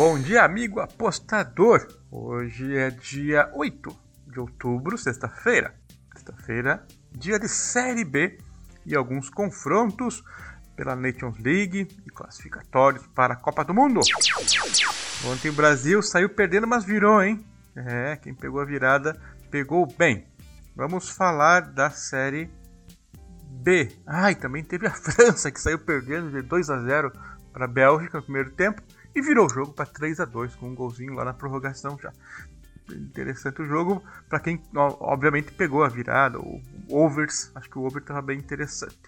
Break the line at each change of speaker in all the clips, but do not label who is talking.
Bom dia, amigo apostador! Hoje é dia 8 de outubro, sexta-feira. Sexta-feira, dia de Série B e alguns confrontos pela Nations League e classificatórios para a Copa do Mundo. Ontem o Brasil saiu perdendo, mas virou, hein? É, quem pegou a virada pegou bem. Vamos falar da Série B. Ai, também teve a França que saiu perdendo de 2 a 0 para a Bélgica no primeiro tempo e virou o jogo para 3 a 2 com um golzinho lá na prorrogação já. Interessante o jogo para quem obviamente pegou a virada, o overs, acho que o over estava bem interessante.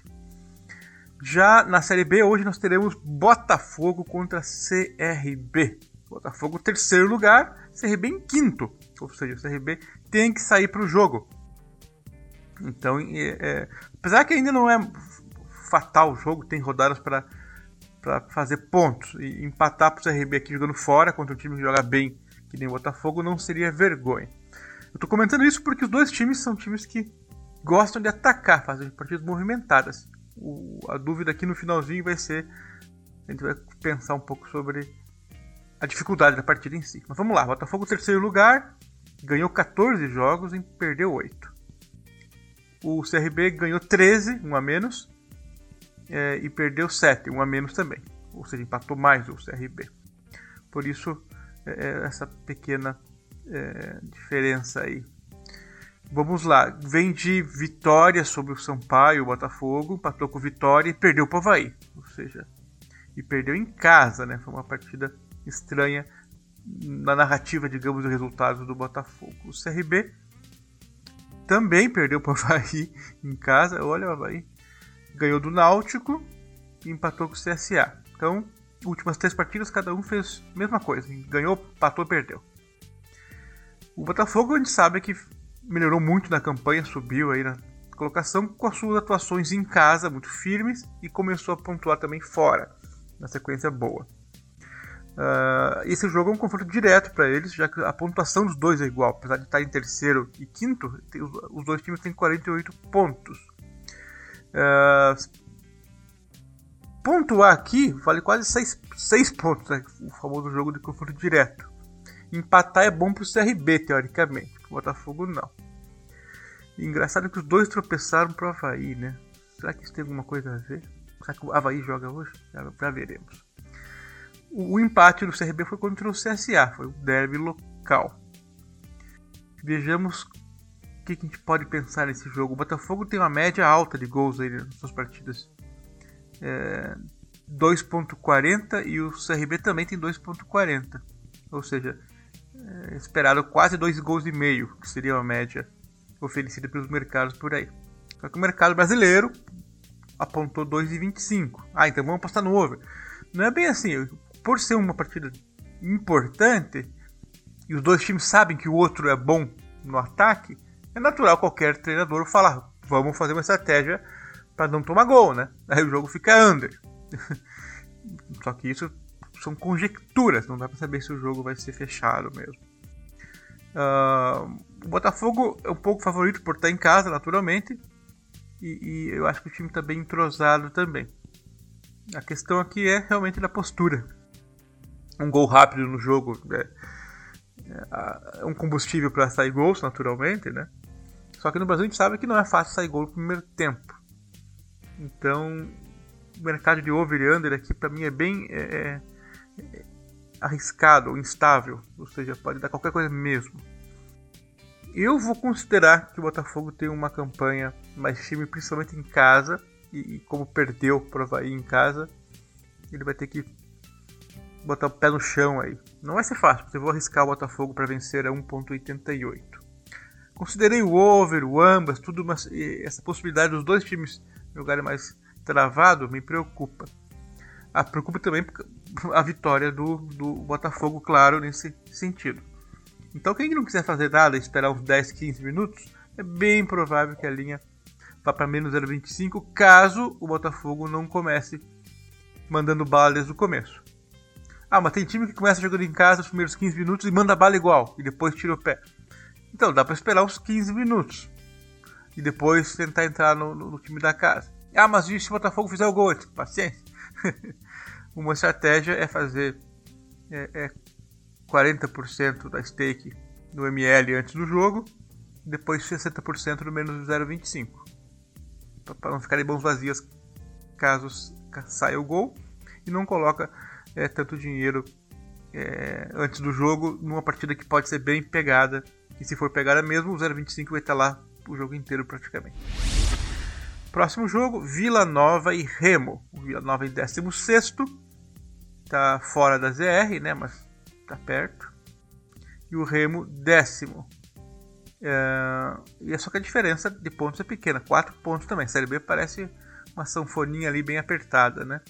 Já na Série B, hoje nós teremos Botafogo contra CRB. Botafogo terceiro lugar, CRB em quinto. Ou seja, o CRB tem que sair para o jogo. Então, é, é, apesar que ainda não é fatal o jogo, tem rodadas para para fazer pontos e empatar para o CRB aqui jogando fora contra um time que joga bem, que nem o Botafogo, não seria vergonha. Eu estou comentando isso porque os dois times são times que gostam de atacar, fazer partidas movimentadas. O, a dúvida aqui no finalzinho vai ser. A gente vai pensar um pouco sobre a dificuldade da partida em si. Mas vamos lá, Botafogo terceiro lugar, ganhou 14 jogos e perdeu 8. O CRB ganhou 13, um a menos, é, e perdeu 7, um a menos também. Ou seja, empatou mais o CRB. Por isso, é, é, essa pequena é, diferença aí. Vamos lá, vem de vitória sobre o Sampaio, o Botafogo, empatou com vitória e perdeu para o Havaí. Ou seja, e perdeu em casa, né? Foi uma partida estranha na narrativa, digamos, do resultado do Botafogo. O CRB também perdeu para o Havaí em casa. Olha o Havaí ganhou do Náutico e empatou com o CSA. Então, últimas três partidas, cada um fez a mesma coisa. Ganhou, empatou, perdeu. O Botafogo a gente sabe que melhorou muito na campanha, subiu aí na colocação com as suas atuações em casa muito firmes e começou a pontuar também fora, na sequência boa. Uh, esse jogo é um confronto direto para eles, já que a pontuação dos dois é igual, apesar de estar em terceiro e quinto, os dois times têm 48 pontos. Uh, pontuar aqui vale quase 6 pontos, né? o famoso jogo de confronto direto. Empatar é bom para o CRB, teoricamente, o Botafogo não. Engraçado que os dois tropeçaram para o Havaí, né? Será que isso tem alguma coisa a ver? Será que o Havaí joga hoje? Já, já veremos. O, o empate do CRB foi contra o CSA, foi o derby local. Vejamos o que, a gente pode pensar nesse jogo? O Botafogo tem uma média alta de gols aí nas suas partidas. É, 2.40 e o CRB também tem 2.40. Ou seja, é, esperado quase 2 gols e meio, que seria a média oferecida pelos mercados por aí. Só que o mercado brasileiro apontou 2,25. Ah, então vamos apostar no over. Não é bem assim. Por ser uma partida importante e os dois times sabem que o outro é bom no ataque, é natural qualquer treinador falar: vamos fazer uma estratégia para não tomar gol, né? Aí o jogo fica under. Só que isso são conjecturas, não dá para saber se o jogo vai ser fechado mesmo. Uh, o Botafogo é um pouco favorito por estar em casa, naturalmente, e, e eu acho que o time está bem entrosado também. A questão aqui é realmente da postura. Um gol rápido no jogo é, é, é um combustível para sair gols, naturalmente, né? Só que no Brasil a gente sabe que não é fácil sair gol no primeiro tempo. Então, o mercado de over e under aqui para mim é bem é, é, arriscado ou instável, ou seja, pode dar qualquer coisa mesmo. Eu vou considerar que o Botafogo tem uma campanha mais firme, principalmente em casa, e, e como perdeu para o Havaí em casa, ele vai ter que botar o pé no chão aí. Não vai ser fácil, porque eu vou arriscar o Botafogo para vencer a 1.88. Considerei o over, o ambas, tudo, mas essa possibilidade dos dois times jogarem mais travado me preocupa. Ah, preocupa também a vitória do, do Botafogo, claro, nesse sentido. Então, quem não quiser fazer nada esperar uns 10, 15 minutos, é bem provável que a linha vá para menos 0,25 caso o Botafogo não comece mandando bala desde o começo. Ah, mas tem time que começa jogando em casa os primeiros 15 minutos e manda bala igual e depois tira o pé. Então dá para esperar uns 15 minutos. E depois tentar entrar no, no, no time da casa. Ah, mas e se o Botafogo fizer o gol? Paciência. Uma estratégia é fazer. É, é 40% da stake no ML antes do jogo, depois 60% no menos 0,25. Para não ficarem mãos vazias caso saia o gol. E não coloca é, tanto dinheiro é, antes do jogo numa partida que pode ser bem pegada. E se for pegada mesmo, o 0,25 vai estar lá o jogo inteiro praticamente. Próximo jogo, Vila Nova e Remo. O Vila Nova em 16 está fora da ZR, né, mas está perto. E o Remo décimo. É, e é só que a diferença de pontos é pequena, 4 pontos também. Série B parece uma sanfoninha ali bem apertada, né?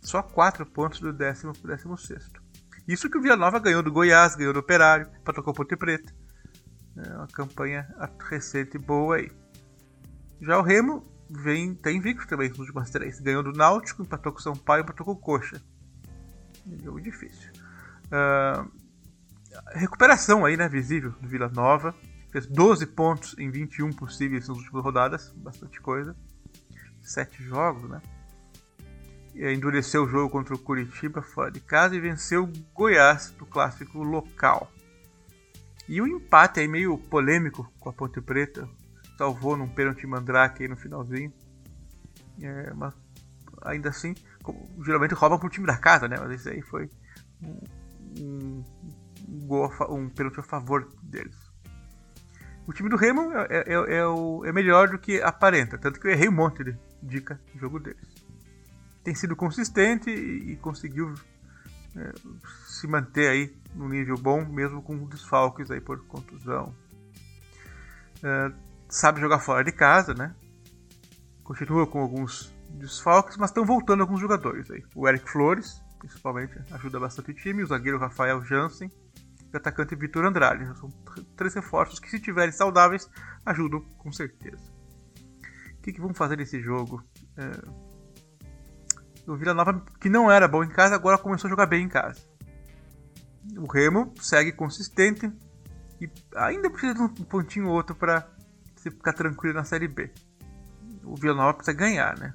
Só 4 pontos do décimo para o décimo sexto. Isso que o Vila Nova ganhou do Goiás, ganhou do Operário, tocou Ponte Preta. É uma campanha recente boa aí. Já o Remo vem, tem invicto também nos últimos três. Ganhou do Náutico, empatou com o São Paulo empatou com o Coxa. Jogo difícil. Uh, recuperação aí, né, visível do Vila Nova. Fez 12 pontos em 21 possíveis nas últimas rodadas, bastante coisa. 7 jogos, né? E endureceu o jogo contra o Curitiba fora de casa e venceu o Goiás no clássico local. E o empate aí meio polêmico com a Ponte Preta salvou num pênalti mandrake aí no finalzinho. É, mas ainda assim, como, geralmente roubam pro time da casa, né? Mas esse aí foi um, um, um, gol, um pênalti a favor deles. O time do Remo é, é, é, é, o, é melhor do que aparenta, tanto que eu errei um monte de dica no jogo deles. Tem sido consistente e, e conseguiu é, se manter aí no nível bom, mesmo com desfalques aí por contusão. É, sabe jogar fora de casa, né? Continua com alguns desfalques, mas estão voltando alguns jogadores aí. O Eric Flores, principalmente, ajuda bastante o time. O zagueiro Rafael Jansen e o atacante Vitor Andrade. São três reforços que, se tiverem saudáveis, ajudam com certeza. O que, que vamos fazer nesse jogo? É... O Vila Nova, que não era bom em casa, agora começou a jogar bem em casa. O Remo segue consistente e ainda precisa de um pontinho ou outro para ficar tranquilo na Série B. O Vila Nova precisa ganhar, né?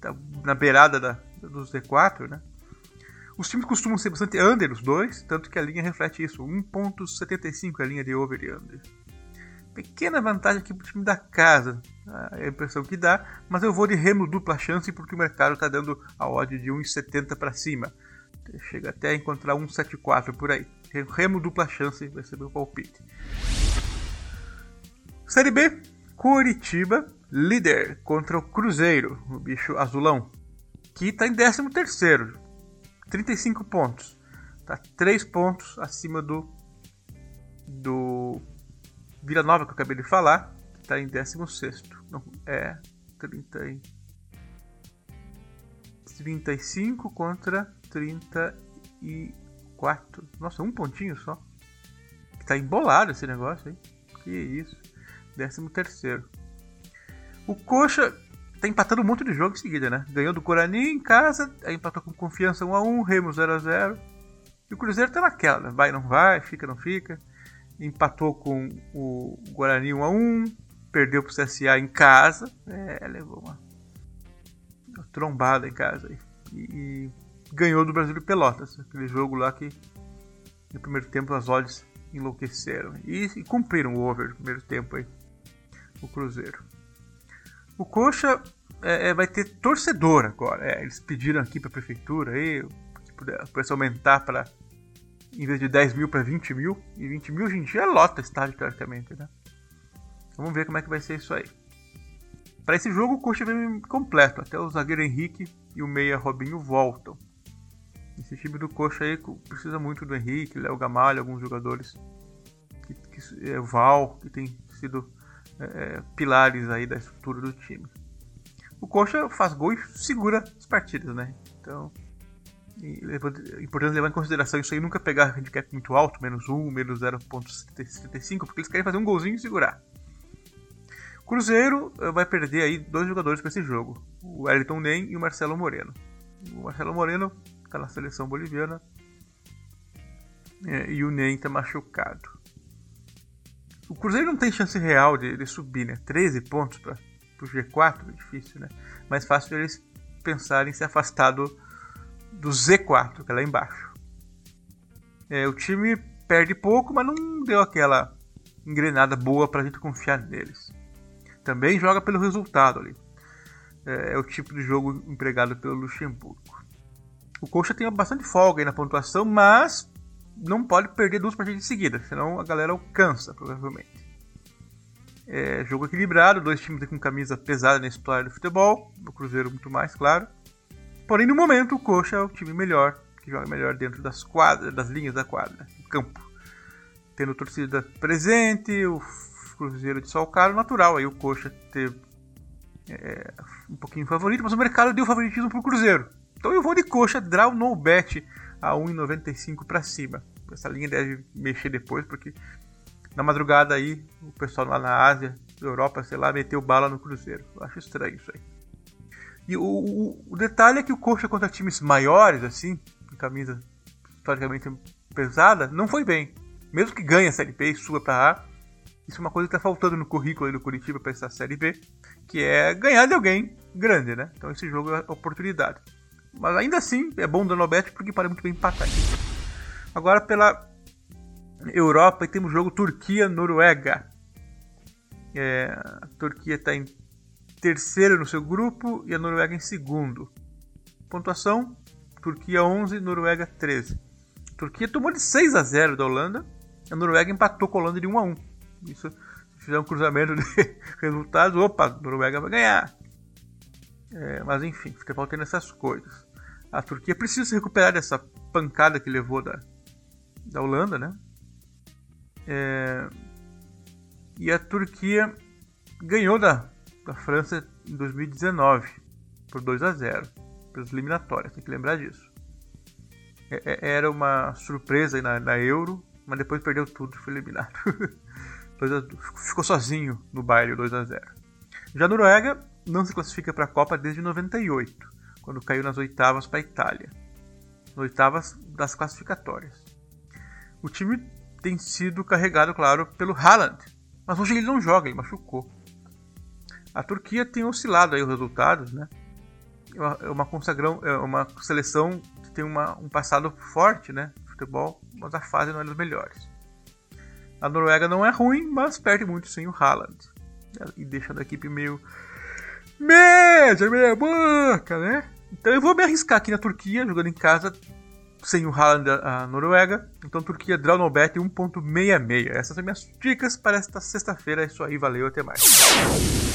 Tá na beirada da, do Z4, né? Os times costumam ser bastante under, os dois, tanto que a linha reflete isso. 1.75 é a linha de over e under. Pequena vantagem aqui para o time da casa, é a impressão que dá, mas eu vou de remo dupla chance porque o mercado está dando a odd de 1,70 para cima. Chega até a encontrar 1,74 por aí. Remo dupla chance vai ser meu palpite. Série B, Curitiba, líder contra o Cruzeiro, o bicho azulão, que está em 13 terceiro, 35 pontos. Tá 3 pontos acima do do Vila Nova que eu acabei de falar, que está em 16 Não, é 30 e 35 contra 34. Nossa, um pontinho só. Tá embolado esse negócio, hein? Que isso. 13 terceiro. O Coxa tá empatando um monte de jogo em seguida, né? Ganhou do Guarani em casa, aí empatou com confiança 1x1, Remo 0x0. E o Cruzeiro tá naquela, né? vai, não vai, fica, não fica. Empatou com o Guarani 1x1, perdeu pro CSA em casa. É, levou uma, uma trombada em casa. E, e, ganhou do Brasil de Pelotas, aquele jogo lá que no primeiro tempo as odds enlouqueceram. E, e cumpriram o over no primeiro tempo aí o Cruzeiro. O Coxa é, é, vai ter torcedor agora. É, eles pediram aqui para a prefeitura aí, se pudesse aumentar para em vez de 10 mil para 20 mil. E 20 mil hoje em dia lota estádio, teoricamente, né? Vamos ver como é que vai ser isso aí. Para esse jogo, o Coxa vem completo. Até o zagueiro Henrique e o meia Robinho voltam. Esse time do Coxa aí precisa muito do Henrique, Léo Gamalho, alguns jogadores. Que, que, é, Val, que tem sido é, pilares aí da estrutura do time. O Coxa faz gol e segura as partidas, né? Então, é importante levar em consideração isso aí, nunca pegar handicap muito alto, menos 1, menos 0.75, porque eles querem fazer um golzinho e segurar. Cruzeiro eh, vai perder aí dois jogadores para esse jogo, o Wellington Nem e o Marcelo Moreno. O Marcelo Moreno está na seleção boliviana é, e o Nem está machucado. O Cruzeiro não tem chance real de, de subir, né? 13 pontos para o G4 é difícil, né? Mais fácil eles pensarem em se afastar do, do Z4, que é lá embaixo. É, o time perde pouco, mas não deu aquela engrenada boa para a gente confiar neles. Também joga pelo resultado ali. É, é, o tipo de jogo empregado pelo Luxemburgo. O Coxa tem bastante folga aí na pontuação, mas não pode perder duas partidas em seguida, senão a galera alcança, provavelmente. É, jogo equilibrado, dois times com camisa pesada na história do futebol, o Cruzeiro muito mais, claro. Porém, no momento, o Coxa é o time melhor, que joga melhor dentro das quadras, das linhas da quadra, do campo. Tendo torcida presente, o Cruzeiro de Salcaro, natural aí o Coxa ter é, um pouquinho favorito, mas o mercado deu favoritismo pro Cruzeiro. Então eu vou de Coxa, draw no bet a 1,95 para cima. Essa linha deve mexer depois, porque na madrugada aí o pessoal lá na Ásia, Europa, sei lá, meteu bala no Cruzeiro. Eu acho estranho isso aí. E o, o, o detalhe é que o Coxa contra times maiores, assim, em camisa historicamente pesada, não foi bem. Mesmo que ganhe a Série B e suba para A, isso é uma coisa que está faltando no currículo do Curitiba para essa Série B, que é ganhar de alguém grande, né? Então esse jogo é oportunidade. Mas ainda assim, é bom no bet porque pode muito bem empatar. Agora pela Europa e temos o jogo Turquia-Noruega. É, a Turquia está em terceiro no seu grupo e a Noruega em segundo. Pontuação: Turquia 11, Noruega 13. A Turquia tomou de 6 a 0 da Holanda. A Noruega empatou com a Holanda de 1 a 1. Isso, se fizer um cruzamento de resultados, opa, a Noruega vai ganhar. É, mas enfim, fica faltando essas coisas. A Turquia precisa se recuperar dessa pancada que levou da, da Holanda, né? É, e a Turquia ganhou da, da França em 2019 por 2 a 0 pelas eliminatórias, tem que lembrar disso. É, é era uma surpresa na, na Euro, mas depois perdeu tudo e foi eliminado. ficou sozinho no baile 2 a 0 Já a Noruega não se classifica para a Copa desde 98, quando caiu nas oitavas para a Itália. Nas oitavas das classificatórias. O time tem sido carregado, claro, pelo Haaland, mas hoje ele não joga, ele machucou. A Turquia tem oscilado aí os resultados, né? É uma consagrão, é uma seleção que tem uma, um passado forte, né? Futebol, mas a fase não é das melhores. A Noruega não é ruim, mas perde muito sem o Haaland. E deixando a equipe meio. Média, meia boca, né? Então eu vou me arriscar aqui na Turquia, jogando em casa, sem o Haaland a Noruega. Então Turquia draw no bet 1.66. Essas são minhas dicas para esta sexta-feira. É isso aí, valeu, até mais.